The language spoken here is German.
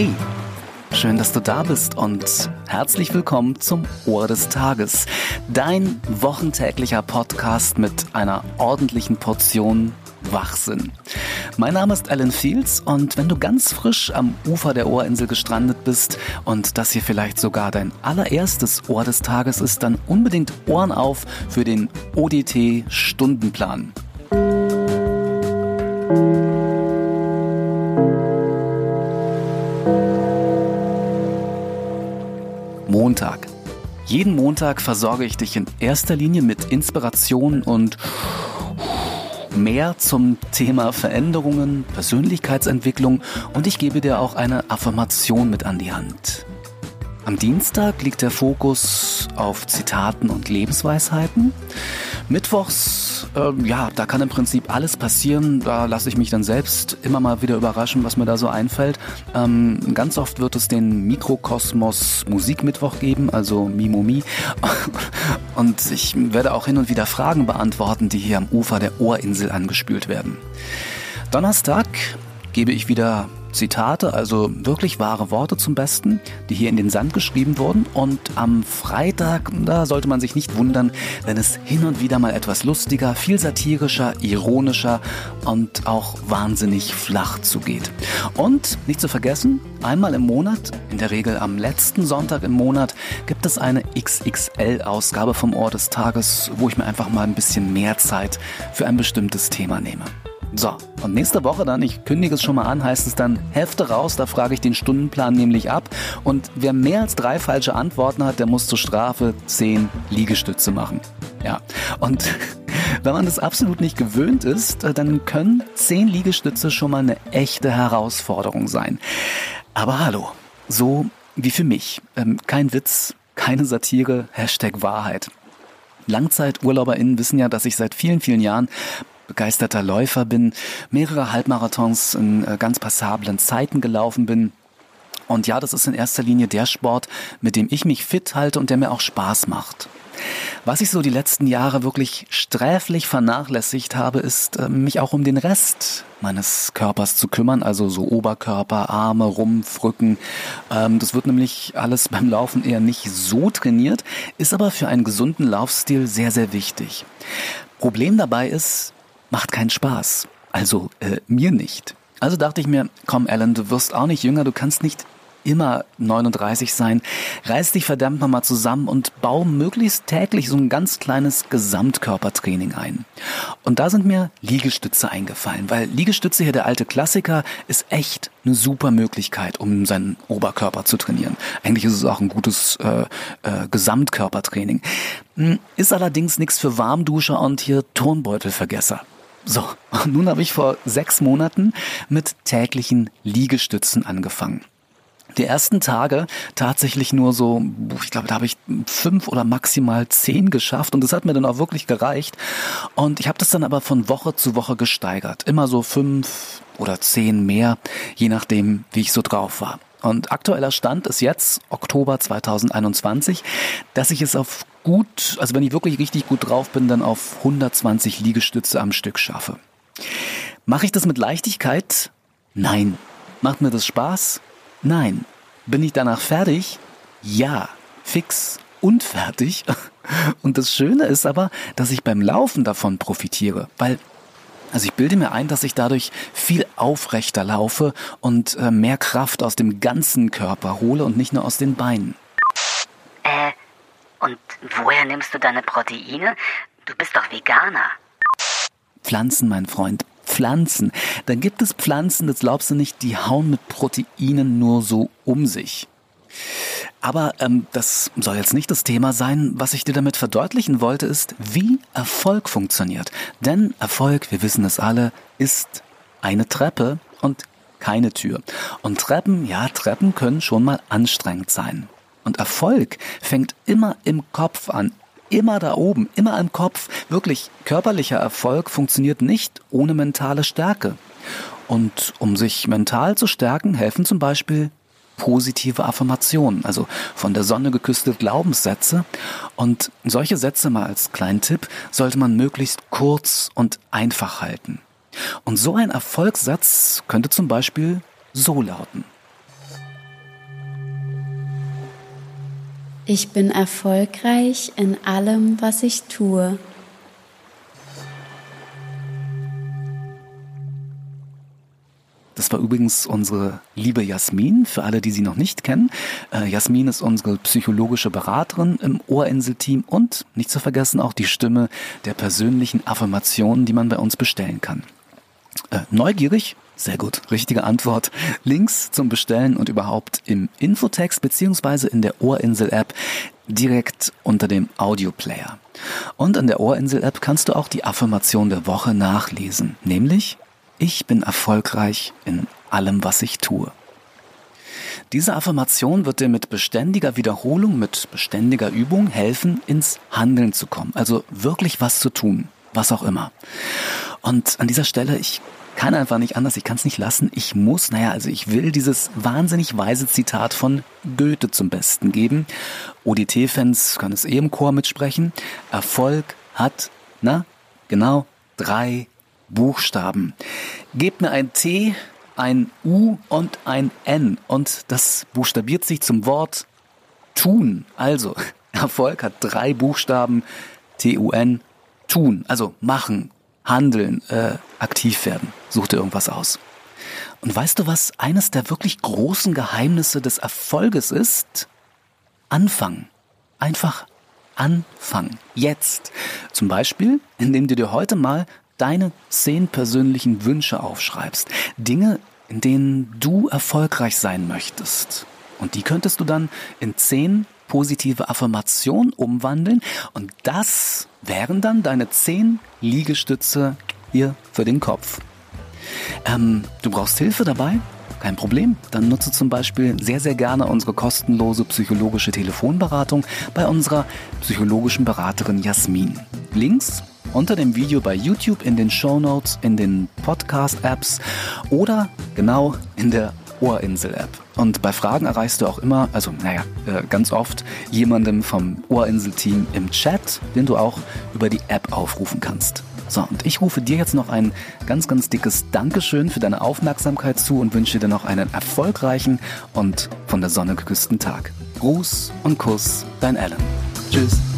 Hey, schön, dass du da bist und herzlich willkommen zum Ohr des Tages. Dein wochentäglicher Podcast mit einer ordentlichen Portion Wachsinn. Mein Name ist Alan Fields und wenn du ganz frisch am Ufer der Ohrinsel gestrandet bist und das hier vielleicht sogar dein allererstes Ohr des Tages ist, dann unbedingt Ohren auf für den ODT Stundenplan. Montag. Jeden Montag versorge ich dich in erster Linie mit Inspiration und mehr zum Thema Veränderungen, Persönlichkeitsentwicklung und ich gebe dir auch eine Affirmation mit an die Hand. Am Dienstag liegt der Fokus auf Zitaten und Lebensweisheiten. Mittwochs, äh, ja, da kann im Prinzip alles passieren. Da lasse ich mich dann selbst immer mal wieder überraschen, was mir da so einfällt. Ähm, ganz oft wird es den Mikrokosmos Musikmittwoch geben, also Mimomi. Und ich werde auch hin und wieder Fragen beantworten, die hier am Ufer der Ohrinsel angespült werden. Donnerstag gebe ich wieder Zitate, also wirklich wahre Worte zum Besten, die hier in den Sand geschrieben wurden. Und am Freitag, da sollte man sich nicht wundern, wenn es hin und wieder mal etwas lustiger, viel satirischer, ironischer und auch wahnsinnig flach zugeht. Und nicht zu vergessen, einmal im Monat, in der Regel am letzten Sonntag im Monat, gibt es eine XXL-Ausgabe vom Ohr des Tages, wo ich mir einfach mal ein bisschen mehr Zeit für ein bestimmtes Thema nehme. So, und nächste Woche dann, ich kündige es schon mal an, heißt es dann Hefte raus, da frage ich den Stundenplan nämlich ab. Und wer mehr als drei falsche Antworten hat, der muss zur Strafe zehn Liegestütze machen. Ja, und wenn man das absolut nicht gewöhnt ist, dann können zehn Liegestütze schon mal eine echte Herausforderung sein. Aber hallo, so wie für mich. Ähm, kein Witz, keine Satire, Hashtag Wahrheit. LangzeiturlauberInnen wissen ja, dass ich seit vielen, vielen Jahren begeisterter Läufer bin, mehrere Halbmarathons in äh, ganz passablen Zeiten gelaufen bin. Und ja, das ist in erster Linie der Sport, mit dem ich mich fit halte und der mir auch Spaß macht. Was ich so die letzten Jahre wirklich sträflich vernachlässigt habe, ist, äh, mich auch um den Rest meines Körpers zu kümmern, also so Oberkörper, Arme, Rumpf, Rücken. Ähm, das wird nämlich alles beim Laufen eher nicht so trainiert, ist aber für einen gesunden Laufstil sehr, sehr wichtig. Problem dabei ist, macht keinen Spaß. Also äh, mir nicht. Also dachte ich mir, komm Alan, du wirst auch nicht jünger, du kannst nicht immer 39 sein. Reiß dich verdammt nochmal zusammen und bau möglichst täglich so ein ganz kleines Gesamtkörpertraining ein. Und da sind mir Liegestütze eingefallen, weil Liegestütze hier der alte Klassiker ist echt eine super Möglichkeit, um seinen Oberkörper zu trainieren. Eigentlich ist es auch ein gutes äh, äh, Gesamtkörpertraining. Hm, ist allerdings nichts für Warmduscher und hier Turnbeutelvergesser. So, nun habe ich vor sechs Monaten mit täglichen Liegestützen angefangen. Die ersten Tage tatsächlich nur so, ich glaube, da habe ich fünf oder maximal zehn geschafft und das hat mir dann auch wirklich gereicht. Und ich habe das dann aber von Woche zu Woche gesteigert. Immer so fünf oder zehn mehr, je nachdem, wie ich so drauf war. Und aktueller Stand ist jetzt, Oktober 2021, dass ich es auf gut, also wenn ich wirklich richtig gut drauf bin, dann auf 120 Liegestütze am Stück schaffe. Mache ich das mit Leichtigkeit? Nein. Macht mir das Spaß? Nein. Bin ich danach fertig? Ja. Fix und fertig. Und das Schöne ist aber, dass ich beim Laufen davon profitiere, weil also ich bilde mir ein, dass ich dadurch viel aufrechter laufe und äh, mehr Kraft aus dem ganzen Körper hole und nicht nur aus den Beinen. Äh, und woher nimmst du deine Proteine? Du bist doch Veganer. Pflanzen, mein Freund. Pflanzen. Dann gibt es Pflanzen, das glaubst du nicht, die hauen mit Proteinen nur so um sich. Aber ähm, das soll jetzt nicht das Thema sein. Was ich dir damit verdeutlichen wollte, ist, wie Erfolg funktioniert. Denn Erfolg, wir wissen es alle, ist eine Treppe und keine Tür. Und Treppen, ja, Treppen können schon mal anstrengend sein. Und Erfolg fängt immer im Kopf an, immer da oben, immer im Kopf. Wirklich, körperlicher Erfolg funktioniert nicht ohne mentale Stärke. Und um sich mental zu stärken, helfen zum Beispiel positive Affirmationen, also von der Sonne geküsste Glaubenssätze. Und solche Sätze mal als kleinen Tipp sollte man möglichst kurz und einfach halten. Und so ein Erfolgssatz könnte zum Beispiel so lauten. Ich bin erfolgreich in allem, was ich tue. Das war übrigens unsere liebe Jasmin, für alle, die sie noch nicht kennen. Äh, Jasmin ist unsere psychologische Beraterin im Ohrinsel-Team und nicht zu vergessen auch die Stimme der persönlichen Affirmationen, die man bei uns bestellen kann. Äh, neugierig? Sehr gut, richtige Antwort. Links zum Bestellen und überhaupt im Infotext beziehungsweise in der Ohrinsel-App direkt unter dem Audioplayer. Und in der Ohrinsel-App kannst du auch die Affirmation der Woche nachlesen, nämlich ich bin erfolgreich in allem, was ich tue. Diese Affirmation wird dir mit beständiger Wiederholung, mit beständiger Übung helfen, ins Handeln zu kommen. Also wirklich was zu tun, was auch immer. Und an dieser Stelle, ich kann einfach nicht anders, ich kann es nicht lassen. Ich muss, naja, also ich will dieses wahnsinnig weise Zitat von Goethe zum Besten geben. ODT-Fans können es eh im Chor mitsprechen. Erfolg hat, na, genau, drei Buchstaben. Gebt mir ein T, ein U und ein N und das buchstabiert sich zum Wort tun. Also, Erfolg hat drei Buchstaben, T-U-N, tun, also machen, handeln, äh, aktiv werden. Such dir irgendwas aus. Und weißt du, was eines der wirklich großen Geheimnisse des Erfolges ist? Anfangen. Einfach anfangen. Jetzt. Zum Beispiel, indem du dir heute mal deine zehn persönlichen Wünsche aufschreibst. Dinge, in denen du erfolgreich sein möchtest. Und die könntest du dann in zehn positive Affirmationen umwandeln. Und das wären dann deine zehn Liegestütze hier für den Kopf. Ähm, du brauchst Hilfe dabei? Kein Problem. Dann nutze zum Beispiel sehr, sehr gerne unsere kostenlose psychologische Telefonberatung bei unserer psychologischen Beraterin Jasmin. Links unter dem Video bei YouTube, in den Show Notes, in den Podcast-Apps oder genau in der Ohrinsel-App. Und bei Fragen erreichst du auch immer, also naja, äh, ganz oft jemandem vom Ohrinsel-Team im Chat, den du auch über die App aufrufen kannst. So, und ich rufe dir jetzt noch ein ganz, ganz dickes Dankeschön für deine Aufmerksamkeit zu und wünsche dir noch einen erfolgreichen und von der Sonne geküssten Tag. Gruß und Kuss, dein Alan. Tschüss.